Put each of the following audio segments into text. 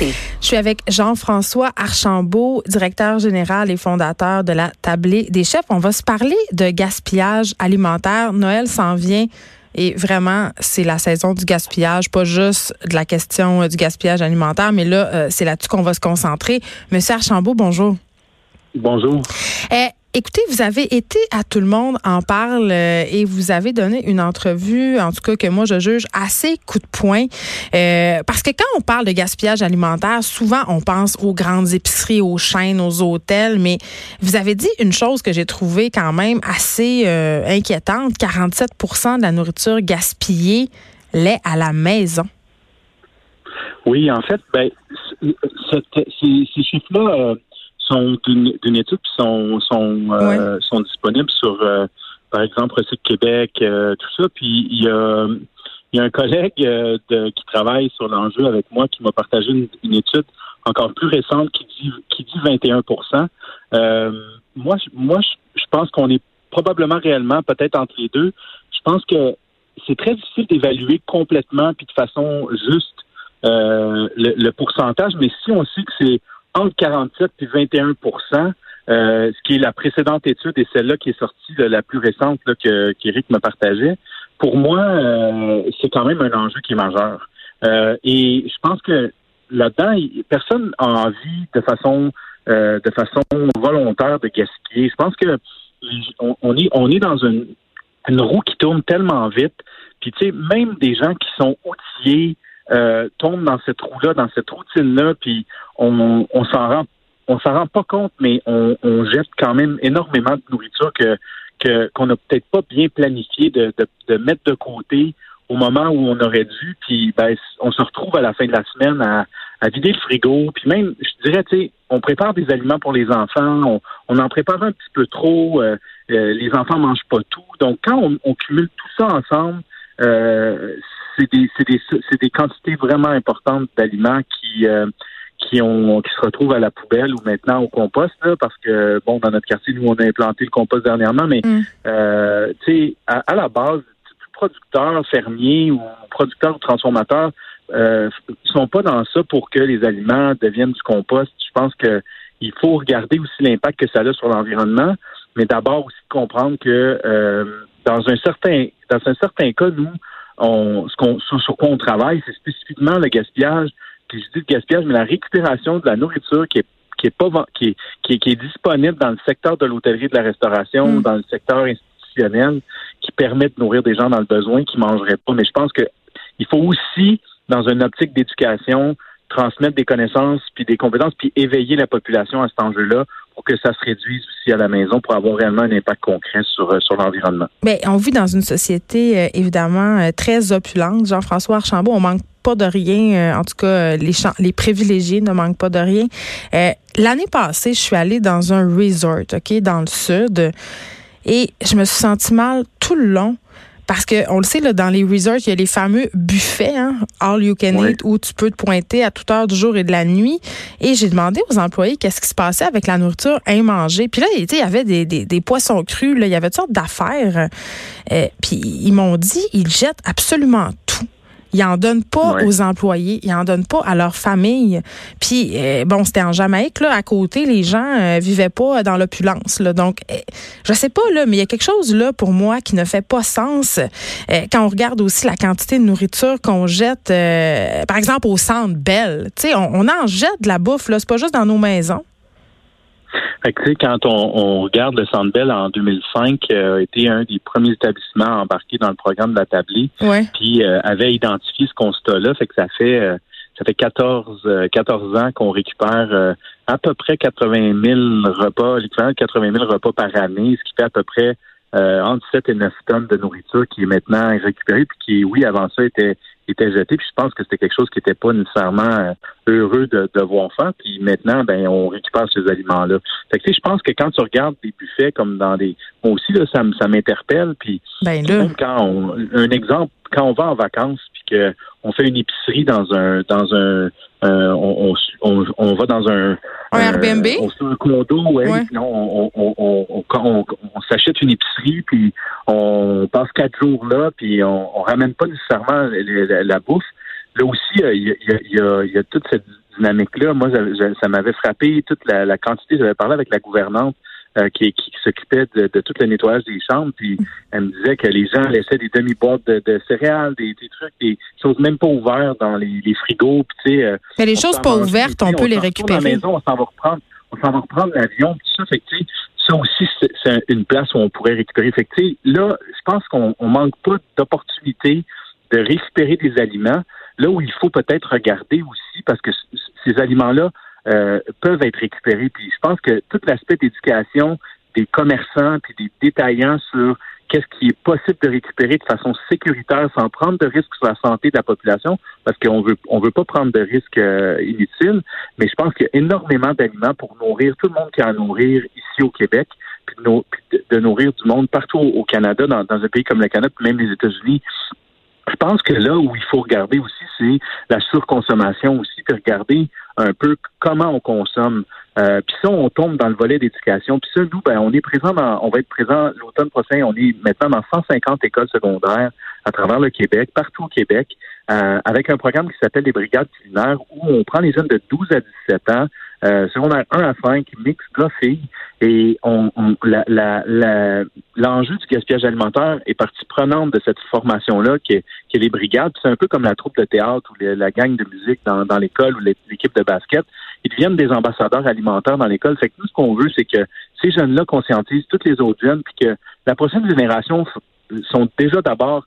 Je suis avec Jean-François Archambault, directeur général et fondateur de la Tablée des chefs. On va se parler de gaspillage alimentaire. Noël s'en vient. Et vraiment, c'est la saison du gaspillage, pas juste de la question du gaspillage alimentaire, mais là, euh, c'est là-dessus qu'on va se concentrer. Monsieur Archambault, bonjour. Bonjour. Eh, Écoutez, vous avez été à Tout le monde en parle euh, et vous avez donné une entrevue, en tout cas que moi je juge assez coup de poing, euh, parce que quand on parle de gaspillage alimentaire, souvent on pense aux grandes épiceries, aux chaînes, aux hôtels, mais vous avez dit une chose que j'ai trouvée quand même assez euh, inquiétante 47% de la nourriture gaspillée l'est à la maison. Oui, en fait, ben, ces, ces chiffres-là sont d'une étude qui sont sont, euh, sont disponibles sur euh, par exemple Recycle Québec, euh, tout ça. Puis il y a il y a un collègue de, qui travaille sur l'enjeu avec moi qui m'a partagé une, étude encore plus récente qui dit qui dit 21 Moi, moi, je pense qu'on est probablement réellement peut-être entre les deux. Je pense que c'est très difficile d'évaluer complètement puis de façon juste le, le, pourcentage, mais si on sait que c'est entre 47 et 21% euh, ce qui est la précédente étude et celle-là qui est sortie de la plus récente là, que qu'Éric me partageait, pour moi, euh, c'est quand même un enjeu qui est majeur. Euh, et je pense que là-dedans, personne n'a envie de façon de façon volontaire de gaspiller. Je pense que on, est on est dans une, une roue qui tourne tellement vite. Puis tu sais, même des gens qui sont outillés euh, tombe dans cette roue-là, dans cette routine-là, puis on, on s'en rend on s'en rend pas compte, mais on, on, jette quand même énormément de nourriture que qu'on n'a peut-être pas bien planifié de, de, de, mettre de côté au moment où on aurait dû, puis ben, on se retrouve à la fin de la semaine à, à vider le frigo, puis même, je dirais, tu sais, on prépare des aliments pour les enfants, on, on en prépare un petit peu trop, euh, euh, les enfants mangent pas tout, donc quand on, on cumule tout ça ensemble, euh, c'est des, des, des quantités vraiment importantes d'aliments qui euh, qui ont qui se retrouvent à la poubelle ou maintenant au compost là, parce que bon dans notre quartier nous on a implanté le compost dernièrement mais mm. euh, tu sais à, la base producteurs fermiers ou producteurs ou transformateurs euh, sont pas dans ça pour que les aliments deviennent du compost je pense que il faut regarder aussi l'impact que ça a sur l'environnement mais d'abord aussi comprendre que euh, dans un certain dans un certain cas nous on, ce qu'on, sur, quoi on travaille, c'est spécifiquement le gaspillage. Puis je dis le gaspillage, mais la récupération de la nourriture qui est qui est pas qui est, qui est, disponible dans le secteur de l'hôtellerie et de la restauration, mm. dans le secteur institutionnel, qui permet de nourrir des gens dans le besoin qui mangeraient pas. Mais je pense que il faut aussi, dans une optique d'éducation, transmettre des connaissances puis des compétences puis éveiller la population à cet enjeu-là pour que ça se réduise aussi à la maison pour avoir réellement un impact concret sur, euh, sur l'environnement. Mais on vit dans une société euh, évidemment euh, très opulente. Jean-François Archambault, on manque pas de rien. en tout cas, les, les privilégiés ne manquent pas de rien. L'année passée, je suis allée dans un resort, OK, dans le sud, et je me suis sentie mal tout le long parce que on le sait, là, dans les resorts, il y a les fameux buffets, hein, all you can eat, où tu peux te pointer à toute heure du jour et de la nuit. Et j'ai demandé aux employés qu'est-ce qui se passait avec la nourriture imangée. Puis là, il y avait des, des, des poissons crus, là, il y avait toutes sortes d'affaires. Euh, puis ils m'ont dit, ils jettent absolument tout. Ils en donnent pas aux employés, ils en donnent pas à leur famille. Puis euh, bon, c'était en Jamaïque là, à côté, les gens euh, vivaient pas dans l'opulence là. Donc euh, je sais pas là, mais il y a quelque chose là pour moi qui ne fait pas sens quand on regarde aussi la quantité de nourriture qu'on jette par exemple au centre Belle. Tu sais, on, on, en jette de la bouffe là, c'est pas juste dans nos maisons. Fait que, quand on, on, regarde le Centre Bell en 2005, euh, a été un des premiers établissements embarqués dans le programme de la Tablie, puis euh, avait identifié ce constat-là. Fait que ça fait euh, ça fait 14, 14 ans qu'on récupère à peu près 80 000 repas, l'équivalent de 80 000 repas par année, ce qui fait à peu près entre 7 et 9 tonnes de nourriture qui est maintenant récupérée, puis qui, oui, avant ça, était étaient jetés. Puis je pense que c'était quelque chose qui n'était pas nécessairement euh, heureux de, de voir faire. Puis maintenant, ben on récupère ces aliments-là. Fait que je pense que quand tu regardes des buffets comme dans des, moi aussi là, ça, ça m'interpelle. Puis ben même quand on, un exemple, quand on va en vacances, puis que on fait une épicerie dans un dans un euh, on, on, on, va dans un, un Airbnb, on un condo, ouais, ouais. on, on, on, on, on s'achète une épicerie, puis on passe quatre jours là, puis on, on ramène pas nécessairement la, la, bouffe. Là aussi, il y a, il y a, y a toute cette dynamique-là. Moi, ça, ça m'avait frappé toute la, la quantité. J'avais parlé avec la gouvernante euh, qui, qui s'occupait de, de, tout le nettoyage des chambres. Puis elle me disait que les gens laissaient des demi-boîtes de, de, céréales, des, des, trucs, des choses même pas ouvertes dans les, les frigos. Puis, tu sais, euh, Mais les choses pas ouvertes, on, peut les récupérer. La maison, on s'en va reprendre, on s'en va reprendre l'avion. Puis ça, fait que, ça aussi, c'est une place où on pourrait récupérer. Fait que, là, je pense qu'on manque pas d'opportunités de récupérer des aliments. Là où il faut peut-être regarder aussi, parce que ces aliments-là, euh, peuvent être récupérés. Puis je pense que tout l'aspect d'éducation des commerçants puis des détaillants sur qu'est-ce qui est possible de récupérer de façon sécuritaire sans prendre de risques sur la santé de la population, parce qu'on veut on veut pas prendre de risques euh, inutiles, mais je pense qu'il y a énormément d'aliments pour nourrir tout le monde qui a à nourrir ici au Québec, puis de, nourrir du monde partout au, Canada, dans, dans, un pays comme le Canada, puis même les États-Unis. Je pense que là où il faut regarder aussi, c'est la surconsommation aussi, de regarder un peu comment on consomme. Euh, puis ça, on tombe dans le volet d'éducation. Puis ça, nous, ben, on est présent dans, on va être présent l'automne prochain. On est maintenant dans 150 écoles secondaires à travers le Québec, partout au Québec, euh, avec un programme qui s'appelle les brigades culinaires où on prend les jeunes de 12 à 17 ans euh, secondaire 1 à 5, mix gars-filles. Et on, on l'enjeu du gaspillage alimentaire est partie prenante de cette formation-là, qui est, qui est les brigades. C'est un peu comme la troupe de théâtre ou la gang de musique dans, dans l'école ou l'équipe de basket. Ils deviennent des ambassadeurs alimentaires dans l'école. Fait que nous, ce qu'on veut, c'est que ces jeunes-là conscientisent toutes les autres jeunes, puis que la prochaine génération sont déjà d'abord,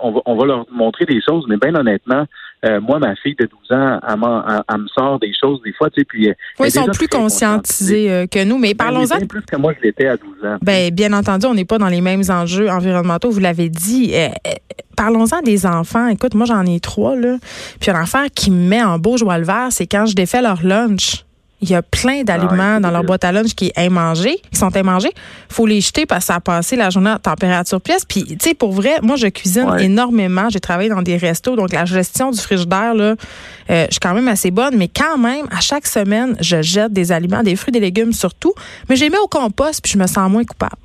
on va, on va leur montrer des choses, mais bien honnêtement, euh, moi, ma fille de 12 ans, elle, me sort des choses des fois, tu sais, puis... Euh, oui, ils sont plus conscientisés euh, que nous, mais ben parlons-en... Bien plus que moi, je l'étais à 12 ans. Ben, bien entendu, on n'est pas dans les mêmes enjeux environnementaux, vous l'avez dit. parlons-en des enfants. Écoute, moi, j'en ai trois, là. Puis un enfant qui me met en beau joie le vert, c'est quand je défais leur lunch. Il y a plein d'aliments dans leur boîte à lunch qui est immangé, qui sont immangés. faut les jeter parce que ça a passé la journée à température pièce. Puis, tu sais, pour vrai, moi, je cuisine énormément. J'ai travaillé dans des restos, donc la gestion du frigidaire, là, euh, je suis quand même assez bonne. Mais quand même, à chaque semaine, je jette des aliments, des fruits, des légumes surtout. Mais je les mets au compost, puis je me sens moins coupable.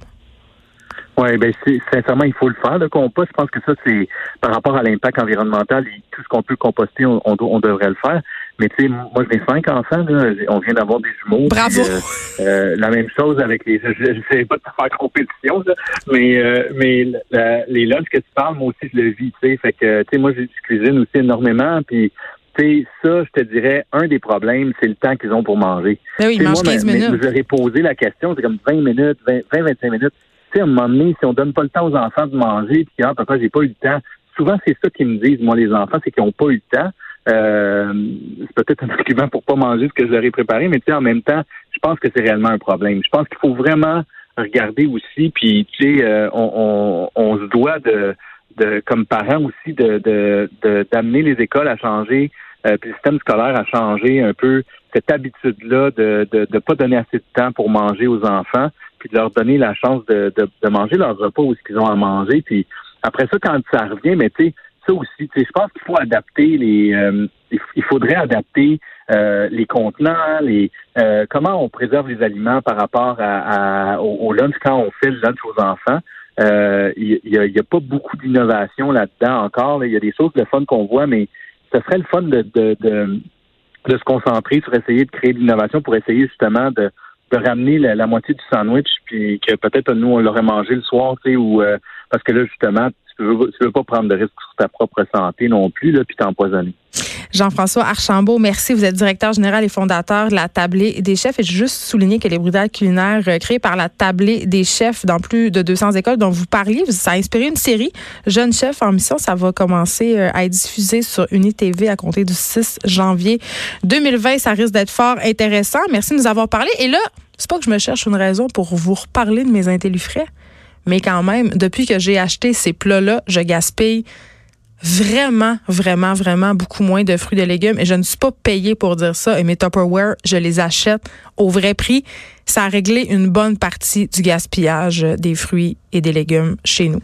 Oui, ben sincèrement, il faut le faire, le compost. Je pense que ça, c'est par rapport à l'impact environnemental et tout ce qu'on peut composter, on, on, devrait le faire. Mais tu sais, moi j'ai cinq enfants, là, on vient d'avoir des jumeaux. Bravo. Euh, euh, la même chose avec les. Je ne sais pas de faire compétition, là, mais euh, mais les lunchs que tu parles, moi aussi je le vis, tu sais. Fait que tu sais, moi je cuisine aussi énormément, puis tu sais, ça, je te dirais, un des problèmes, c'est le temps qu'ils ont pour manger. Ben oui, ils mangent 15 minutes. je leur ai posé la question, c'est comme 20 minutes, 20-25 minutes à un moment donné, si on donne pas le temps aux enfants de manger, puis ah, papa, j'ai pas eu le temps. Souvent, c'est ça qu'ils me disent, moi, les enfants, c'est qu'ils n'ont pas eu le temps. Euh, c'est peut-être un argument pour pas manger ce que ai préparé, mais tu sais, en même temps, je pense que c'est réellement un problème. Je pense qu'il faut vraiment regarder aussi, puis tu sais, euh, on, on, se doit de, de, comme parents aussi, de, de, d'amener les écoles à changer, euh, puis le système scolaire à changer un peu cette habitude-là de ne de, de pas donner assez de temps pour manger aux enfants puis de leur donner la chance de, de, manger leur repas où ce qu'ils ont à manger. Puis après ça, quand ça revient, mais tu sais, ça aussi, je pense qu'il faut adapter les, euh, il faudrait adapter euh, les contenants, les euh, comment on préserve les aliments par rapport à, au, lunch quand on fait le lunch aux enfants. Il n'y a, a, pas beaucoup d'innovation là-dedans encore. Il y a des choses de fun qu'on voit, mais ce serait le fun de, de, de, de se concentrer sur essayer de créer de l'innovation pour essayer justement de de ramener la, moitié du sandwich, puis que peut-être nous, on l'aurait mangé le soir, tu sais, ou euh, parce que là, justement, tu veux, veux pas prendre de risque sur ta propre santé non plus, puis t'empoisonner. Jean-François Archambault, merci. Vous êtes directeur général et fondateur de la Tablée des chefs. Et je juste souligner que les brigades culinaires euh, créées par la Tablée des chefs dans plus de 200 écoles dont vous parliez, ça a inspiré une série Jeunes chefs en mission. Ça va commencer euh, à être diffusé sur UniTV à compter du 6 janvier 2020. Ça risque d'être fort intéressant. Merci de nous avoir parlé. Et là, c'est pas que je me cherche une raison pour vous reparler de mes intellifrais, mais quand même, depuis que j'ai acheté ces plats-là, je gaspille vraiment, vraiment, vraiment beaucoup moins de fruits et de légumes. Et je ne suis pas payée pour dire ça. Et mes Tupperware, je les achète au vrai prix. Ça a réglé une bonne partie du gaspillage des fruits et des légumes chez nous.